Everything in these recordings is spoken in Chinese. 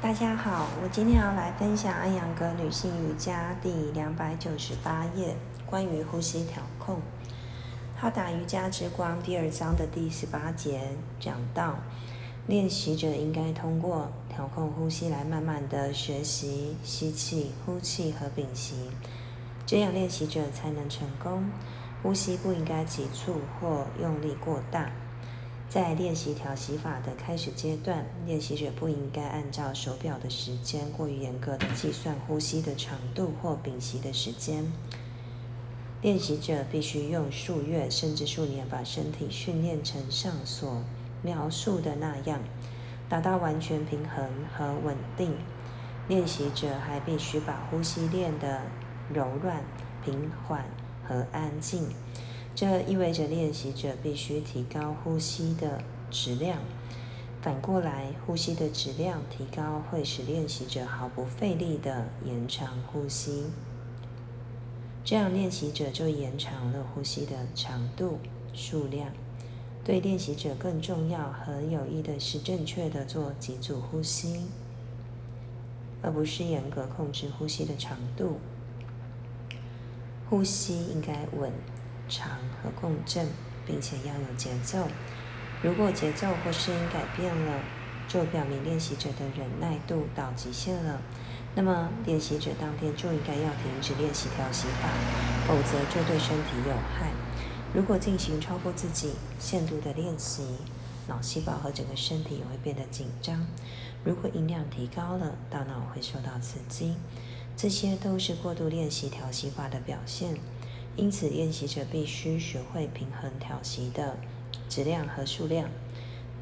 大家好，我今天要来分享安阳格女性瑜伽第两百九十八页，关于呼吸调控。哈达瑜伽之光第二章的第十八节讲到，练习者应该通过调控呼吸来慢慢的学习吸气、呼气和屏息，这样练习者才能成功。呼吸不应该急促或用力过大。在练习调息法的开始阶段，练习者不应该按照手表的时间过于严格的计算呼吸的长度或屏息的时间。练习者必须用数月甚至数年把身体训练成上所描述的那样，达到完全平衡和稳定。练习者还必须把呼吸练得柔软、平缓和安静。这意味着练习者必须提高呼吸的质量。反过来，呼吸的质量提高会使练习者毫不费力地延长呼吸。这样，练习者就延长了呼吸的长度、数量。对练习者更重要和有益的是正确的做几组呼吸，而不是严格控制呼吸的长度。呼吸应该稳。长和共振，并且要有节奏。如果节奏或声音改变了，就表明练习者的忍耐度到极限了。那么，练习者当天就应该要停止练习调息法，否则就对身体有害。如果进行超过自己限度的练习，脑细胞和整个身体也会变得紧张。如果音量提高了，大脑会受到刺激，这些都是过度练习调息法的表现。因此，练习者必须学会平衡调息的质量和数量。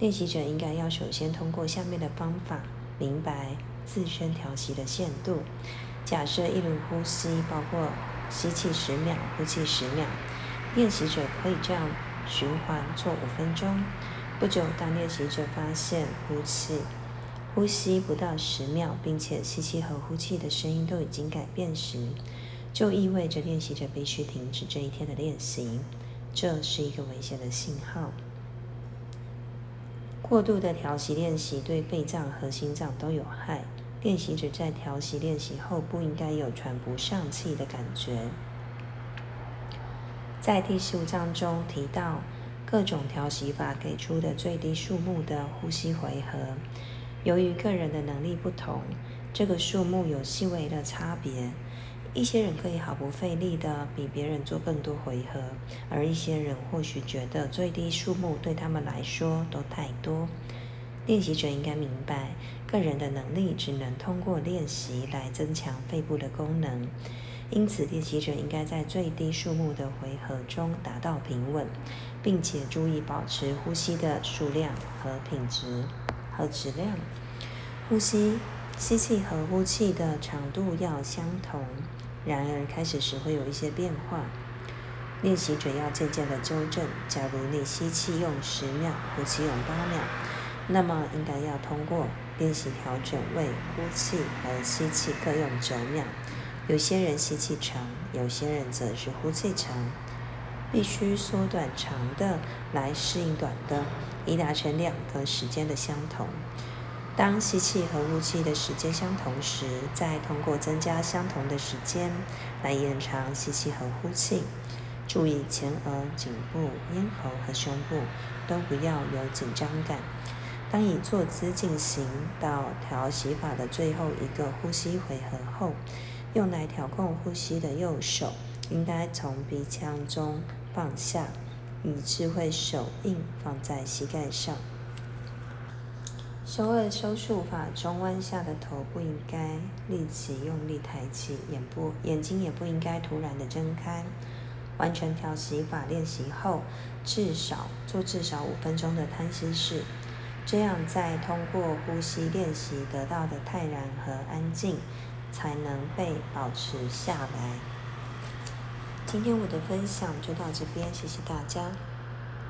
练习者应该要首先通过下面的方法明白自身调息的限度。假设一轮呼吸包括吸气十秒，呼气十秒，练习者可以这样循环做五分钟。不久，当练习者发现呼气、呼吸不到十秒，并且吸气和呼气的声音都已经改变时，就意味着练习者必须停止这一天的练习，这是一个危险的信号。过度的调息练习对肺脏和心脏都有害。练习者在调息练习后不应该有喘不上气的感觉。在第十五章中提到，各种调息法给出的最低数目的呼吸回合，由于个人的能力不同，这个数目有细微的差别。一些人可以毫不费力地比别人做更多回合，而一些人或许觉得最低数目对他们来说都太多。练习者应该明白，个人的能力只能通过练习来增强肺部的功能，因此练习者应该在最低数目的回合中达到平稳，并且注意保持呼吸的数量和品质和质量。呼吸吸气和呼气的长度要相同。然而，开始时会有一些变化。练习者要渐渐的纠正。假如你吸气用十秒，呼气用八秒，那么应该要通过练习调整为呼气和吸气各用九秒。有些人吸气长，有些人则是呼气长，必须缩短长的来适应短的，以达成两个时间的相同。当吸气和呼气的时间相同时，再通过增加相同的时间来延长吸气和呼气。注意前额、颈部、咽喉和胸部都不要有紧张感。当以坐姿进行到调息法的最后一个呼吸回合后，用来调控呼吸的右手应该从鼻腔中放下，以智慧手印放在膝盖上。收二收束法中，弯下的头不应该立即用力抬起，眼部眼睛也不应该突然的睁开。完成调息法练习后，至少做至少五分钟的摊息式，这样在通过呼吸练习得到的泰然和安静，才能被保持下来。今天我的分享就到这边，谢谢大家。